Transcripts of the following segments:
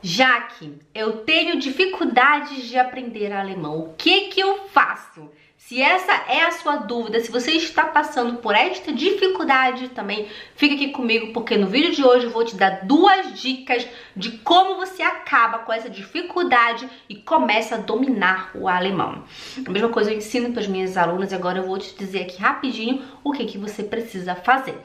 Jaque, eu tenho dificuldades de aprender alemão. O que que eu faço? Se essa é a sua dúvida, se você está passando por esta dificuldade também, fica aqui comigo porque no vídeo de hoje eu vou te dar duas dicas de como você acaba com essa dificuldade e começa a dominar o alemão. A mesma coisa eu ensino para as minhas alunas e agora eu vou te dizer aqui rapidinho o que, que você precisa fazer.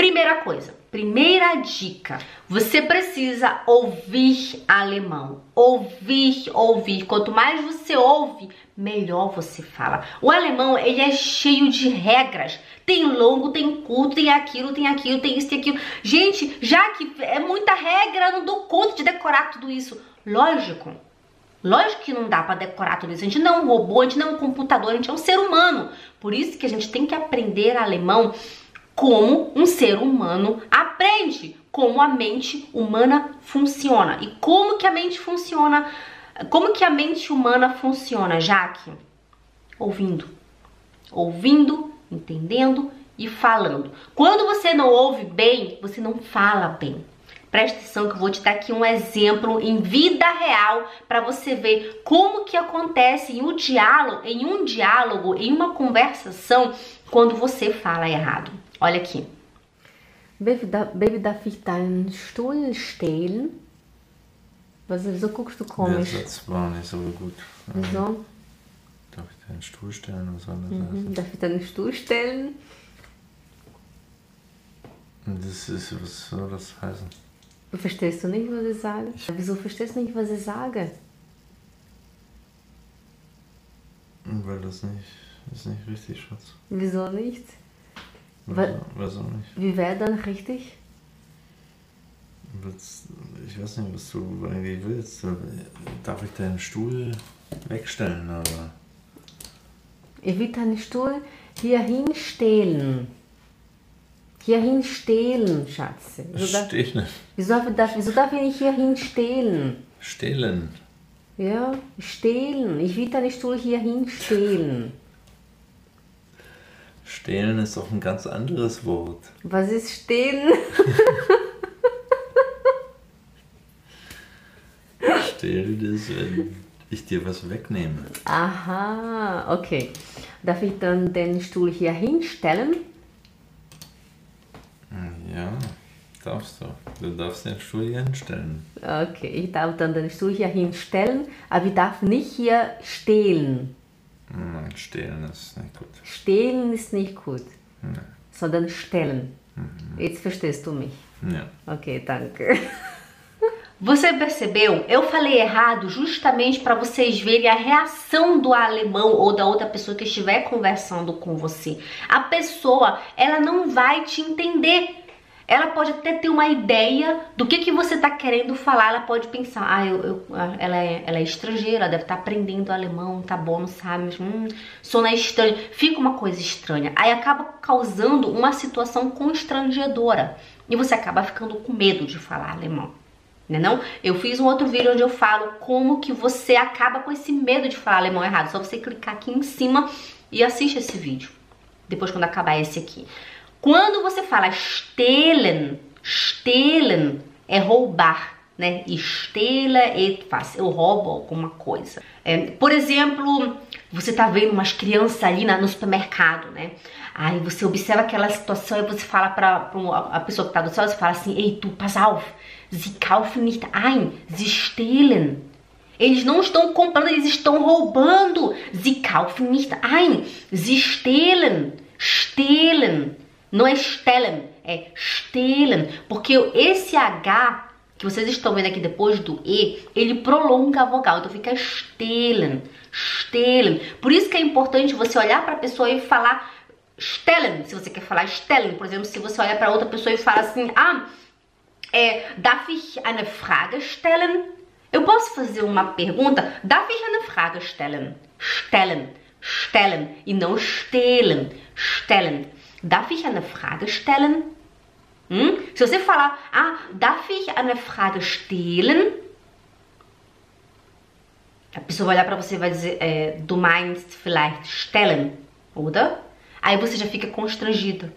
Primeira coisa, primeira dica, você precisa ouvir alemão. Ouvir, ouvir. Quanto mais você ouve, melhor você fala. O alemão, ele é cheio de regras. Tem longo, tem curto, tem aquilo, tem aquilo, tem isso, tem aquilo. Gente, já que é muita regra, não dou conta de decorar tudo isso. Lógico, Lógico que não dá para decorar tudo isso. A gente não é um robô, a gente não é um computador, a gente é um ser humano. Por isso que a gente tem que aprender alemão como um ser humano aprende, como a mente humana funciona. E como que a mente funciona? Como que a mente humana funciona, Jaque? Ouvindo. Ouvindo, entendendo e falando. Quando você não ouve bem, você não fala bem. Presta atenção que eu vou te dar aqui um exemplo em vida real para você ver como que acontece em um diálogo, em um diálogo, em uma conversação, quando você fala errado. Olha aqui. Baby, darf ich deinen Stuhl stehlen? Was, wieso guckst du komisch? Satz war nicht so gut. Wieso? Darf ich deinen Stuhl stellen? Was soll das Mhm. heißen? Darf ich deinen Stuhl stellen? Das ist, was soll das heißen? Verstehst du nicht, was ich sage? Wieso verstehst du nicht, was ich sage? Weil das nicht, das ist nicht richtig, Schatz. Wieso nicht? Weil- Wieso, wieso nicht? Wie wäre dann richtig? Ich weiß nicht, was du eigentlich willst. Darf ich deinen Stuhl wegstellen, aber. Ich will deinen Stuhl hier hinstellen. Hier hinstellen, Schatz. Wieso darf, Stehlen. wieso, darf, wieso darf ich nicht hier hinstellen? Stehlen. Ja, stehlen. Ich will deinen Stuhl hier hinstellen. Stehlen ist doch ein ganz anderes Wort. Was ist stehlen? Stehlen ist, wenn ich dir was wegnehme. Aha, okay. Darf ich dann den Stuhl hier hinstellen? Ja, darfst du. Du darfst den Stuhl hier hinstellen. Okay, ich darf dann den Stuhl hier hinstellen, aber ich darf nicht hier stehlen. Nein, stehlen ist nicht gut. Stehlen ist nicht gut, sondern stellen. Jetzt verstehst du mich. Ja. Okay, danke. Você percebeu? Eu falei errado justamente para vocês verem a reação do alemão ou da outra pessoa que estiver conversando com você. A pessoa, ela não vai te entender. Ela pode até ter uma ideia do que, que você está querendo falar. Ela pode pensar, ah, eu, eu- ah, ela, é, ela é estrangeira, deve estar aprendendo alemão, tá bom, não sabe, mas hum, sou na estranha. Fica uma coisa estranha. Aí acaba causando uma situação constrangedora. E você acaba ficando com medo de falar alemão né não? Eu fiz um outro vídeo onde eu falo como que você acaba com esse medo de falar alemão errado. Só você clicar aqui em cima e assiste esse vídeo. Depois quando acabar esse aqui. Quando você fala stehlen, stehlen é roubar, né? Stehlen etwas, eu roubo alguma coisa. É, por exemplo, você tá vendo umas crianças ali na- no supermercado, né? Aí você observa aquela situação e você fala pra a pessoa que tá do céu, você fala assim, ei, tu, pass auf, sie kaufen nicht ein, sie stehlen. Eles não estão comprando, eles estão roubando. Sie kaufen nicht ein, sie stehlen, stehlen. Não é stellen, é stehlen. Porque esse H que vocês estão vendo aqui depois do E, ele prolonga a vogal, então fica stehlen, stehlen. Por isso que é importante você olhar para a pessoa e falar stellen, se você quer falar stellen. Por exemplo, se você olhar para outra pessoa e fala assim, ah, é, darf ich eine Frage stellen? Eu posso fazer uma pergunta? Darf ich eine Frage stellen? Stellen, stellen e não stehlen, stellen. Darf ich eine Frage stellen? Hum? Se você falar, ah, darf ich eine Frage stehlen? A pessoa vai olhar pra você e vai dizer, é, du meinst vielleicht stellen, oder? Aí você já fica constrangido,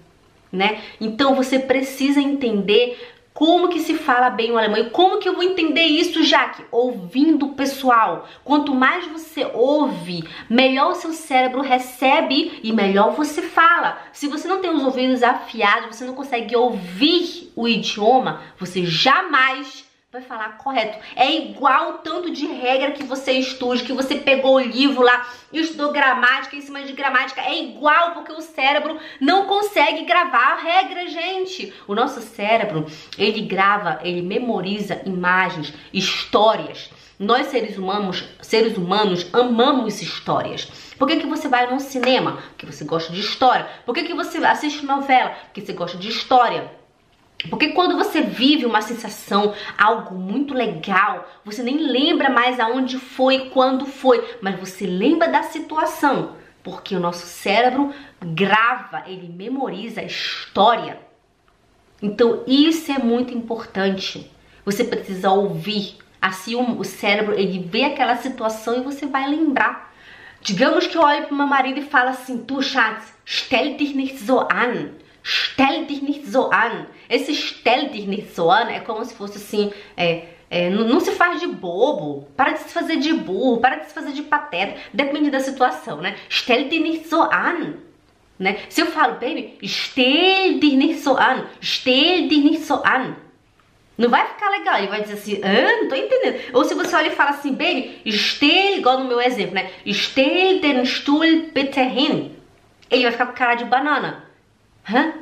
né? Então você precisa entender Como que se fala bem o alemão? E como que eu vou entender isso, Jaque? Ouvindo o pessoal. Quanto mais você ouve, melhor o seu cérebro recebe e melhor você fala. Se você não tem os ouvidos afiados, você não consegue ouvir o idioma, você jamais vai falar correto. É igual o tanto de regra que você estude, que você pegou o livro lá e estudou gramática em cima de gramática. É igual porque o cérebro não consegue gravar a regra, gente. O nosso cérebro, ele grava, ele memoriza imagens, histórias. Nós seres humanos, seres humanos amamos histórias. Por que, que você vai no cinema? Porque você gosta de história. Por que, que você assiste novela? Porque você gosta de história. Porque quando você vive uma sensação, algo muito legal, você nem lembra mais aonde foi, quando foi, mas você lembra da situação, porque o nosso cérebro grava, ele memoriza a história. Então isso é muito importante. Você precisa ouvir. Assim o cérebro ele vê aquela situação e você vai lembrar. Digamos que eu olho para meu marido e falo assim: Tu, Schatz, stell dich nicht so an. Stell dich nicht so an. Esse stell dich nicht so an é como se fosse assim, é, é, não, se faz de bobo, para de se fazer de burro, para de se fazer de pateta, depende da situação, né? Stell dich nicht so an. Né? Se eu falo, baby, stell dich nicht so an, stell dich nicht so an. Não vai ficar legal, ele vai dizer assim, ah, não tô entendendo. Ou se você olha e fala assim, baby, stell, igual no meu exemplo, né? Stell den Stuhl bitte hin. Ele vai ficar com cara de banana. Hã?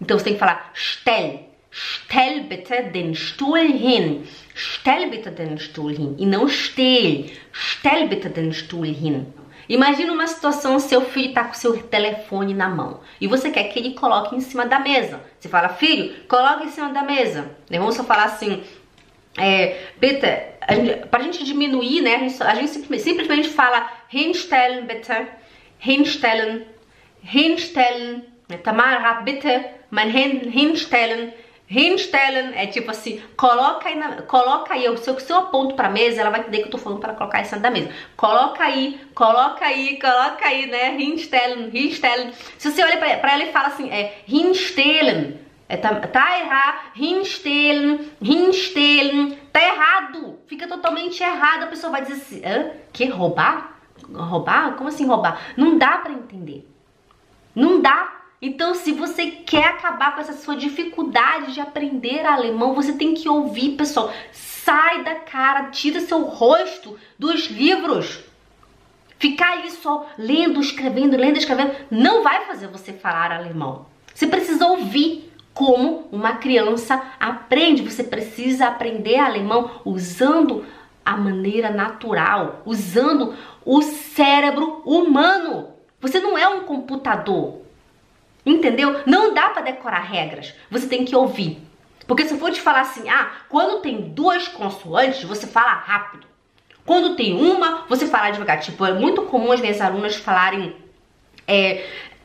Então você tem que falar stell. Stell bitte den Stuhl hin. Stell bitte den Stuhl hin. E não stell. Stell bitte den Stuhl hin. Imagina uma situação, seu filho está com seu telefone na mão e você quer que ele coloque em cima da mesa. Você fala, filho, coloque em cima da mesa. Vamos só falar assim, é, bitte, a gente diminuir, né, a gente, a gente simplesmente, simplesmente fala hinstellen, bitte, hinstellen, hinstellen, Tamara, bitte, mein hinstellen. Hinstellen é tipo assim, coloca aí, na, coloca aí, se eu, se eu aponto pra mesa, ela vai entender que eu tô falando para colocar em cima da mesa. Coloca aí, coloca aí, coloca aí, né? Hinstellen, hinstellen. Se você olha pra, pra ela e fala assim, é hinstellen, é, tá, tá errado, hinstellen, hinstellen, tá errado, fica totalmente errado. A pessoa vai dizer assim, hã? Que roubar? Roubar? Como assim roubar? Não dá pra entender. Não dá então, se você quer acabar com essa sua dificuldade de aprender alemão, você tem que ouvir, pessoal. Sai da cara, tira seu rosto dos livros. Ficar ali só lendo, escrevendo, lendo, escrevendo, não vai fazer você falar alemão. Você precisa ouvir como uma criança aprende. Você precisa aprender alemão usando a maneira natural, usando o cérebro humano. Você não é um computador. Entendeu? Não dá para decorar regras. Você tem que ouvir. Porque se eu for te falar assim, ah, quando tem duas consoantes, você fala rápido. Quando tem uma, você fala devagar. Tipo, é muito comum as minhas alunas falarem. É,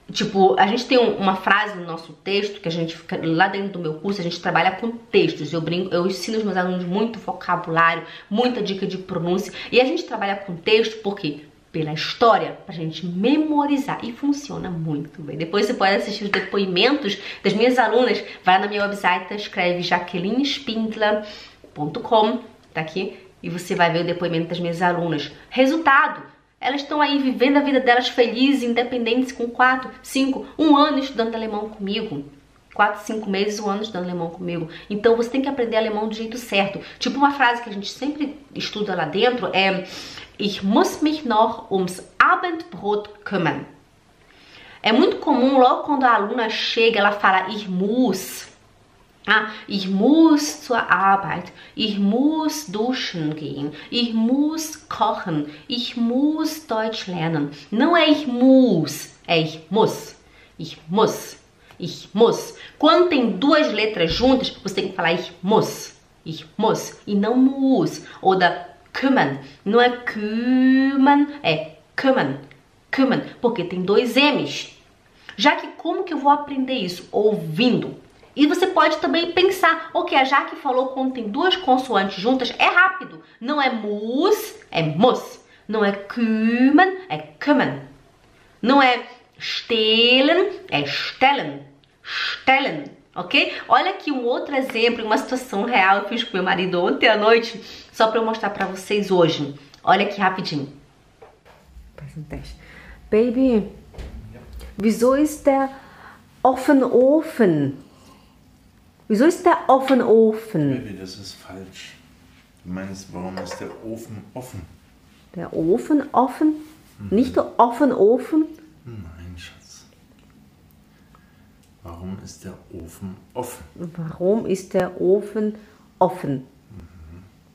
tipo, a gente tem uma frase no nosso texto que a gente fica lá dentro do meu curso, a gente trabalha com textos. Eu brinco, eu ensino os meus alunos muito vocabulário, muita dica de pronúncia. E a gente trabalha com texto porque pela história pra gente memorizar e funciona muito bem. Depois você pode assistir os depoimentos das minhas alunas, vai na minha website, escreve jaquelinespindler.com, tá aqui, e você vai ver o depoimento das minhas alunas. Resultado, elas estão aí vivendo a vida delas felizes, independentes, com 4, 5, 1 ano estudando alemão comigo. 4, 5 meses, um ano estudando alemão comigo. Então você tem que aprender alemão do jeito certo. Tipo uma frase que a gente sempre estuda lá dentro é Ich muss mich noch ums Abendbrot kümmern. É muito comum logo quando a aluna chega, ela fala ich muss. Ah, ich muss zur Arbeit, ich muss duschen gehen, ich muss kochen, ich muss Deutsch lernen. Não é ich muss, é ich muss. Ich muss. Muss. Quando tem duas letras juntas, você tem que falar. Ich muss. E não muss. Ou da kümmern. Não é kümmern, é kümmern. Kümmern, porque tem dois M's. Já que como que eu vou aprender isso? Ouvindo. E você pode também pensar, ok, a Jaque falou quando tem duas consoantes juntas, é rápido. Não é mus, é muss. Não é kümmern, é kümmern. Não é stellen, é stellen. Stellen. ok? Olha aqui um outro exemplo, uma situação real eu fiz com meu marido ontem à noite, só para eu mostrar para vocês hoje. Olha aqui rapidinho. Faz um teste. Baby, wieso ist der offen Ofen? Wieso ist der offen Ofen? Baby, das ist falsch. Du meinst, warum ist der Ofen offen? Der Ofen offen? Nicht der offen Ofen? Nein, Schatz. Warum ist der Ofen offen? Warum ist der Ofen offen?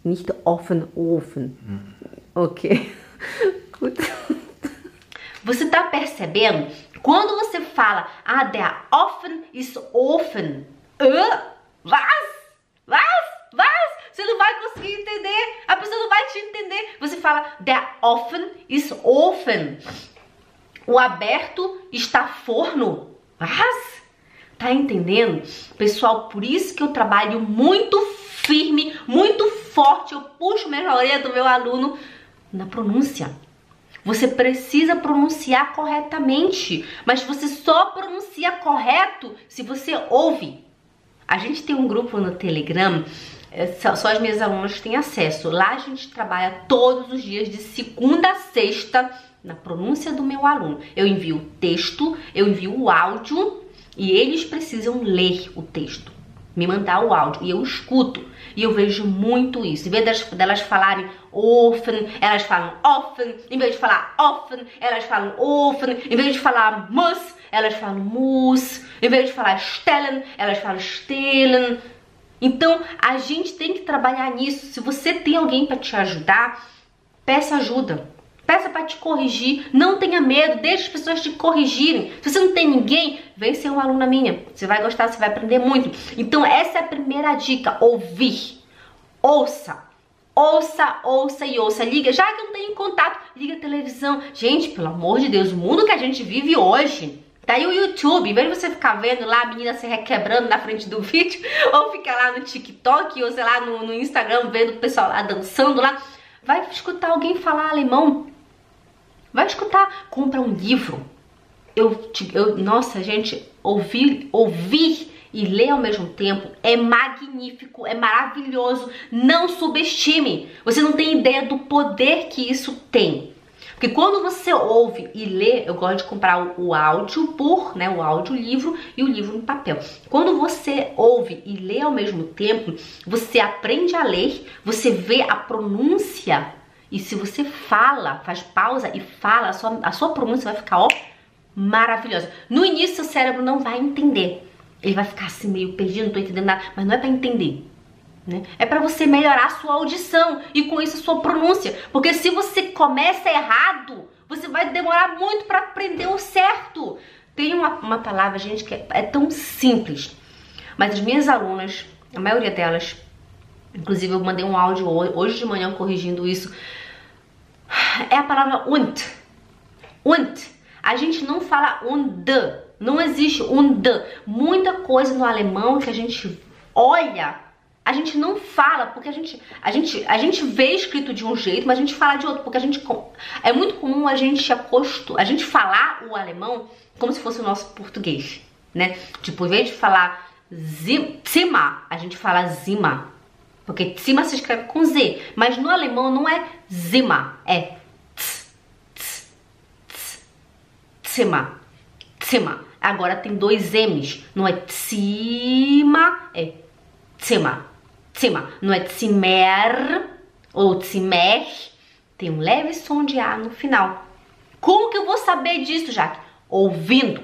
Nicht der offen Ofen. Ok. Gut. Você tá percebendo? Quando você fala, ah, der offen ist offen. Hã? Was? Was? Was? Você não vai conseguir entender. A pessoa não vai te entender. Você fala, der offen ist offen. O aberto está forno. Was? Tá entendendo? Pessoal, por isso que eu trabalho muito firme, muito forte. Eu puxo mesmo a orelha do meu aluno na pronúncia. Você precisa pronunciar corretamente, mas você só pronuncia correto se você ouve. A gente tem um grupo no Telegram, é, só as minhas alunas têm acesso. Lá a gente trabalha todos os dias, de segunda a sexta, na pronúncia do meu aluno. Eu envio o texto, eu envio o áudio e eles precisam ler o texto, me mandar o áudio e eu escuto. E eu vejo muito isso. Em vez delas, delas falarem offen, elas falam offen. Em vez de falar offen, elas falam offen. Em vez de falar muss, elas falam muss. Em vez de falar stellen, elas falam stellen. Então, a gente tem que trabalhar nisso. Se você tem alguém para te ajudar, peça ajuda. Peça para te corrigir, não tenha medo, deixe as pessoas te corrigirem. Se você não tem ninguém, vem ser uma aluna minha. Você vai gostar, você vai aprender muito. Então, essa é a primeira dica: ouvir. Ouça. Ouça, ouça e ouça. Liga, já que não tem contato, liga a televisão. Gente, pelo amor de Deus, o mundo que a gente vive hoje. Tá aí o YouTube, em vez de você ficar vendo lá a menina se requebrando na frente do vídeo, ou ficar lá no TikTok, ou sei lá, no, no Instagram, vendo o pessoal lá dançando lá, vai escutar alguém falar alemão. Vai escutar, compra um livro. Eu, eu nossa, gente, ouvir, ouvir e ler ao mesmo tempo é magnífico, é maravilhoso. Não subestime. Você não tem ideia do poder que isso tem. Porque quando você ouve e lê, eu gosto de comprar o, o áudio por, né, o áudio livro e o livro no papel. Quando você ouve e lê ao mesmo tempo, você aprende a ler, você vê a pronúncia e se você fala, faz pausa e fala, a sua, a sua pronúncia vai ficar, ó, maravilhosa. No início, o cérebro não vai entender. Ele vai ficar assim meio perdido, não tô entendendo nada, mas não é para entender. Né? É para você melhorar a sua audição e com isso a sua pronúncia. Porque se você começa errado, você vai demorar muito para aprender o certo. Tem uma, uma palavra, gente, que é, é tão simples. Mas as minhas alunas, a maioria delas, inclusive eu mandei um áudio ho- hoje de manhã corrigindo isso, é a palavra und. Und. A gente não fala und. Não existe und. Muita coisa no alemão que a gente olha, a gente não fala, porque a gente, a gente, a gente vê escrito de um jeito, mas a gente fala de outro, porque a gente é muito comum a gente acosto, a gente falar o alemão como se fosse o nosso português, né? Tipo, em vez de falar zi- Zimmer, a gente fala Zima. Porque Zimmer se escreve com Z, mas no alemão não é Zimmer, é tz, tz, tz, Zimmer. Zimmer. Agora tem dois M's. Não é Zimmer, é Zimmer. Zimmer. Não é Zimmer ou Zimmer. Tem um leve som de A no final. Como que eu vou saber disso, Jaque? Ouvindo.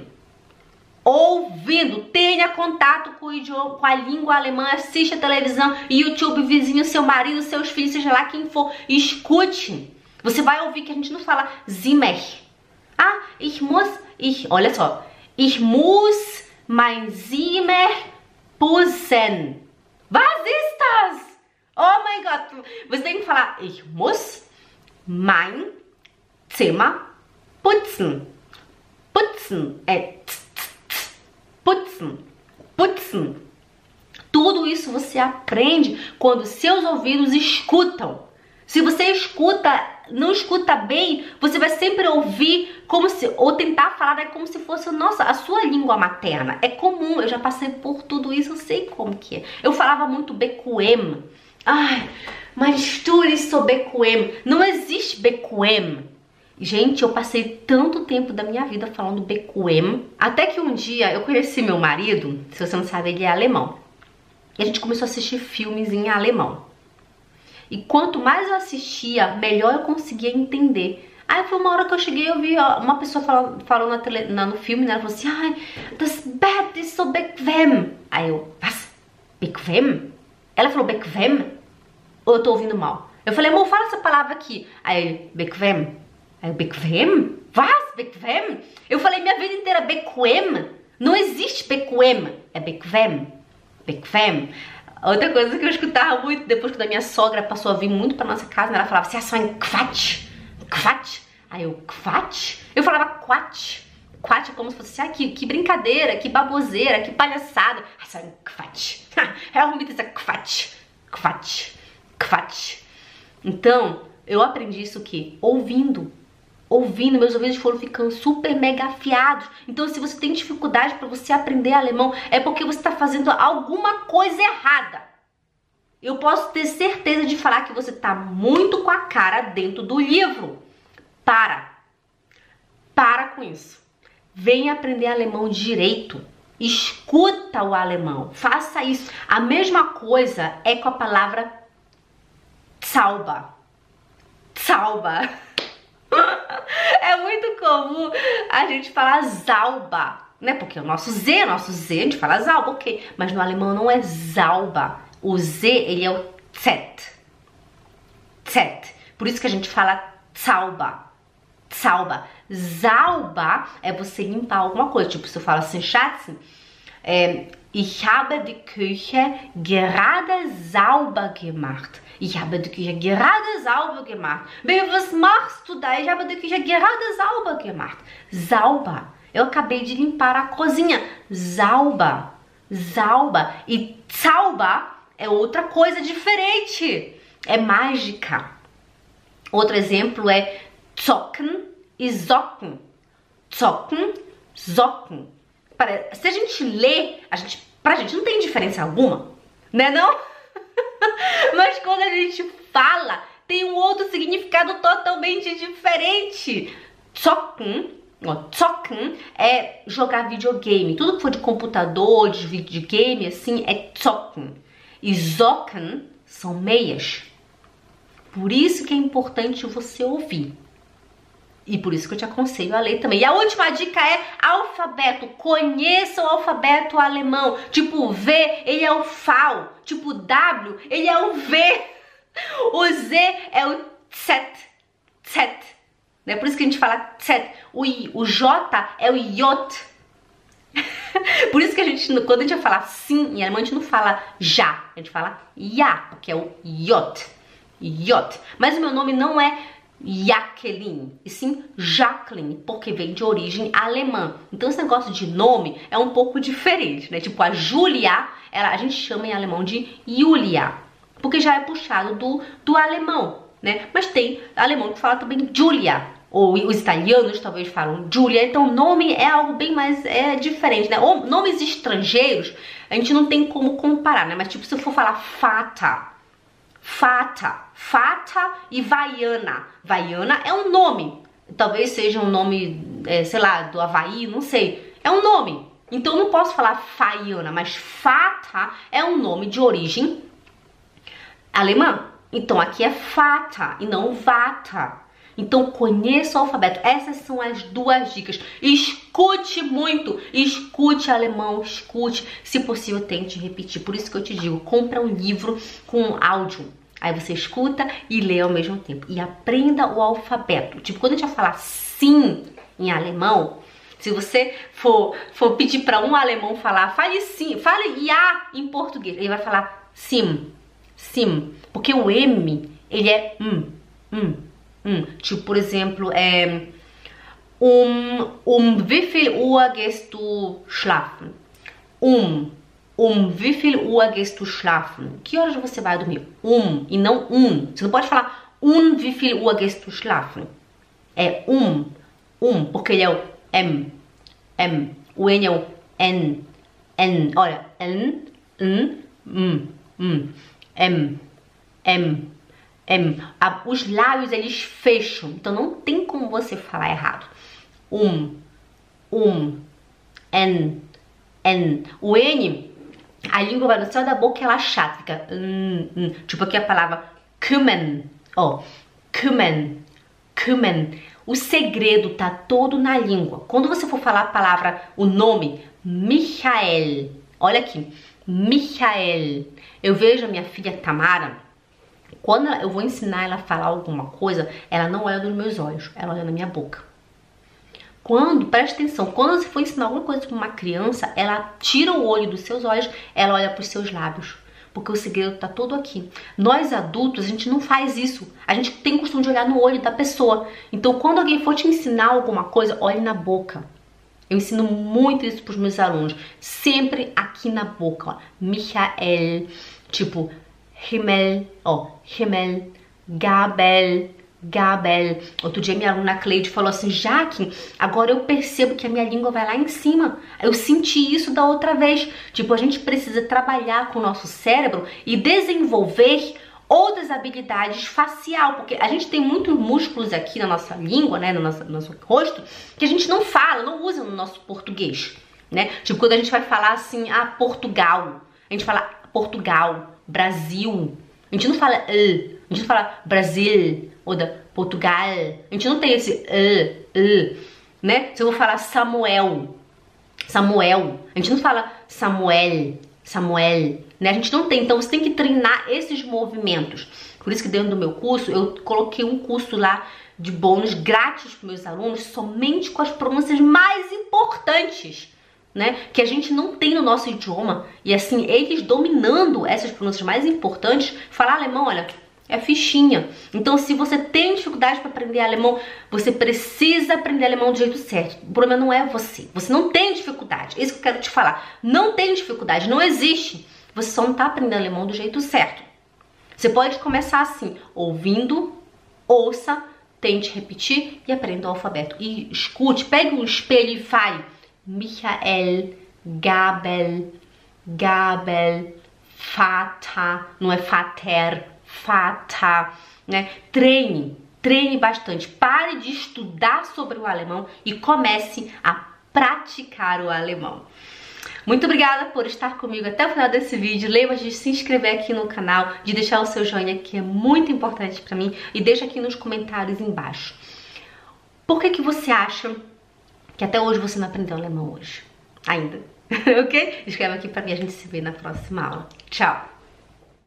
Ouvindo. Tenha contato com o idioma, com a língua alemã. Assista televisão, YouTube, vizinho, seu marido, seus filhos, seja lá quem for. Escute. Você vai ouvir que a gente não fala Zimmer. Ah, ich muss, ich, olha só. Ich muss mein Zimmer putzen. Was ist das? Oh mein Gott. Você tem que falar, ich muss mein Zimmer putzen. Putzen é. Putzen, putzen. Tudo isso você aprende quando seus ouvidos escutam. Se você escuta, não escuta bem, você vai sempre ouvir como se ou tentar falar é como se fosse nossa, a sua língua materna. É comum, eu já passei por tudo isso, eu sei como que é. Eu falava muito becuem. Ai, mas estude sobre becuem. Não existe becuem. Gente, eu passei tanto tempo da minha vida falando becuem, até que um dia eu conheci meu marido, se você não sabe, ele é alemão. E a gente começou a assistir filmes em alemão. E quanto mais eu assistia, melhor eu conseguia entender. Aí foi uma hora que eu cheguei eu vi uma pessoa falando, falando na tele, na, no filme, né? Ela falou assim, ai, das Bett ist so bequem. Aí eu, was? Bequem? Ela falou bequem? Ou eu tô ouvindo mal? Eu falei, amor, fala essa palavra aqui. Aí ele, bequem? Aí eu, bequem? Was? Bequem? Eu falei minha vida inteira, bequem? Não existe bequem, é bequem. Bequem. Outra coisa que eu escutava muito depois que a minha sogra passou a vir muito pra nossa casa, ela falava assim, é só em quat, quat. Aí eu, quat? Eu falava quat. Quat é como se fosse, ah, que, que brincadeira, que baboseira, que palhaçada. Aí só em quat. Realmente isso é quat, quat, quat. Então, eu aprendi isso que ouvindo ouvindo, meus ouvidos foram ficando super mega afiados. Então, se você tem dificuldade para você aprender alemão, é porque você está fazendo alguma coisa errada. Eu posso ter certeza de falar que você está muito com a cara dentro do livro. Para. Para com isso. Venha aprender alemão direito. Escuta o alemão. Faça isso. A mesma coisa é com a palavra salva. Salva. é muito comum a gente falar Zauba, né? Porque o nosso Z, nosso Z, a gente fala Zauba, ok. Mas no alemão não é Zauba. O Z, ele é o Z. Z. Por isso que a gente fala Zauba. Zauba. Zauba é você limpar alguma coisa. Tipo, se eu falo assim, Schatz, é, ich habe die Küche gerade sauber gemacht. Ich habe die Küche gerade sauber gemacht. Baby, was machst du da? Ich habe die Küche gerade sauber gemacht. Sauber. Eu acabei de limpar a cozinha. Sauber. Sauber. E sauber é outra coisa diferente. É mágica. Outro exemplo é zocken e zocken. Zocken, zocken. Se a gente lê, a gente, pra gente não tem diferença alguma, né não? Mas quando a gente fala, tem um outro significado totalmente diferente. Ó, zocken é jogar videogame. Tudo que for de computador, de videogame, assim, é zocken. E zocken são meias. Por isso que é importante você ouvir. E por isso que eu te aconselho a ler também. E a última dica é alfabeto. Conheça o alfabeto alemão. Tipo, V, ele é o FAU. Tipo, W, ele é o V. O Z é o Z. Z. Né? Por isso que a gente fala Z. O, I, o J é o J. Por isso que a gente, quando a gente vai falar sim em alemão, a gente não fala já, a gente fala ja, que é o J. J. Mas o meu nome não é Jacqueline, e sim Jacqueline, porque vem de origem alemã. Então esse negócio de nome é um pouco diferente, né? Tipo a Julia, ela, a gente chama em alemão de Julia, porque já é puxado do, do alemão, né? Mas tem alemão que fala também Julia, ou os italianos talvez falam Julia, então nome é algo bem mais é diferente, né? Ou nomes estrangeiros, a gente não tem como comparar, né? Mas tipo, se eu for falar Fata, Fata, Fata e Vaiana. Vaiana é um nome. Talvez seja um nome, é, sei lá, do Havaí, não sei. É um nome. Então não posso falar Faiana, mas Fata é um nome de origem alemã. Então aqui é Fata e não Vata. Então conheça o alfabeto. Essas são as duas dicas. Escute muito, escute alemão, escute. Se possível, tente repetir. Por isso que eu te digo, compra um livro com áudio. Aí você escuta e lê ao mesmo tempo. E aprenda o alfabeto. Tipo, quando a gente vai falar sim em alemão, se você for, for pedir para um alemão falar, fale sim, fale ja em português, ele vai falar sim, sim, porque o M, ele é um, um, um. Tipo, por exemplo, é um, um wie viel Uhr gehst du schlafen? Um, um wie viel Uhr gehst du schlafen? Que horas você vai dormir? Um e não um. Você não pode falar Und wie viel Uhr gehst du schlafen? É um, um, porque ele é o M, M. O N é o N, N. Olha, N, N, M, M, M, M, M. Os lábios, eles fecham, então não tem como você falar errado. Um, um, N, N. O N, a língua vai no céu da boca ela chata, fica... Tipo aqui a palavra kümmern, ó, kümmern, kümmern. O segredo tá todo na língua. Quando você for falar a palavra, o nome, Michael, olha aqui, Michael. Eu vejo a minha filha Tamara, quando eu vou ensinar ela a falar alguma coisa, ela não olha nos meus olhos, ela olha na minha boca. Quando, preste atenção, quando você for ensinar alguma coisa para uma criança, ela tira o olho dos seus olhos, ela olha para os seus lábios. Porque o segredo está todo aqui. Nós adultos, a gente não faz isso. A gente tem costume de olhar no olho da pessoa. Então, quando alguém for te ensinar alguma coisa, olhe na boca. Eu ensino muito isso para os meus alunos. Sempre aqui na boca. Michael, tipo, Himmel, ó, Himmel, Gabel, Gabel. Outro dia minha aluna Cleide falou assim, Jaque, agora eu percebo que a minha língua vai lá em cima. Eu senti isso da outra vez. Tipo, a gente precisa trabalhar com o nosso cérebro e desenvolver outras habilidades facial, porque a gente tem muitos músculos aqui na nossa língua, né, no nosso, no nosso rosto, que a gente não fala, não usa no nosso português, né? Tipo, quando a gente vai falar assim, ah, Portugal, a gente fala Portugal, Brasil, a gente não fala a gente não fala Brasil ou da Portugal. A gente não tem esse né? Se eu vou falar Samuel, Samuel, a gente não fala Samuel, Samuel, né? A gente não tem. Então você tem que treinar esses movimentos. Por isso que dentro do meu curso eu coloquei um curso lá de bônus grátis para meus alunos somente com as pronúncias mais importantes né, que a gente não tem no nosso idioma. E assim, eles dominando essas pronúncias mais importantes, falar alemão, olha, é fichinha. Então, se você tem dificuldade para aprender alemão, você precisa aprender alemão do jeito certo. O problema não é você. Você não tem dificuldade. Isso que eu quero te falar. Não tem dificuldade, não existe. Você só não está aprendendo alemão do jeito certo. Você pode começar assim, ouvindo, ouça, tente repetir e aprenda o alfabeto. E escute, pegue um espelho e fale. Michael, Gabel, Gabel, Vater, não é Vater, Vater, né? Treine, treine bastante. Pare de estudar sobre o alemão e comece a praticar o alemão. Muito obrigada por estar comigo até o final desse vídeo. Lembra de se inscrever aqui no canal, de deixar o seu joinha que é muito importante para mim e deixa aqui nos comentários embaixo. Por que que você acha que até hoje você não aprendeu alemão hoje. Ainda. ok? Escreve aqui pra mim, a gente se vê na próxima aula. Tchau!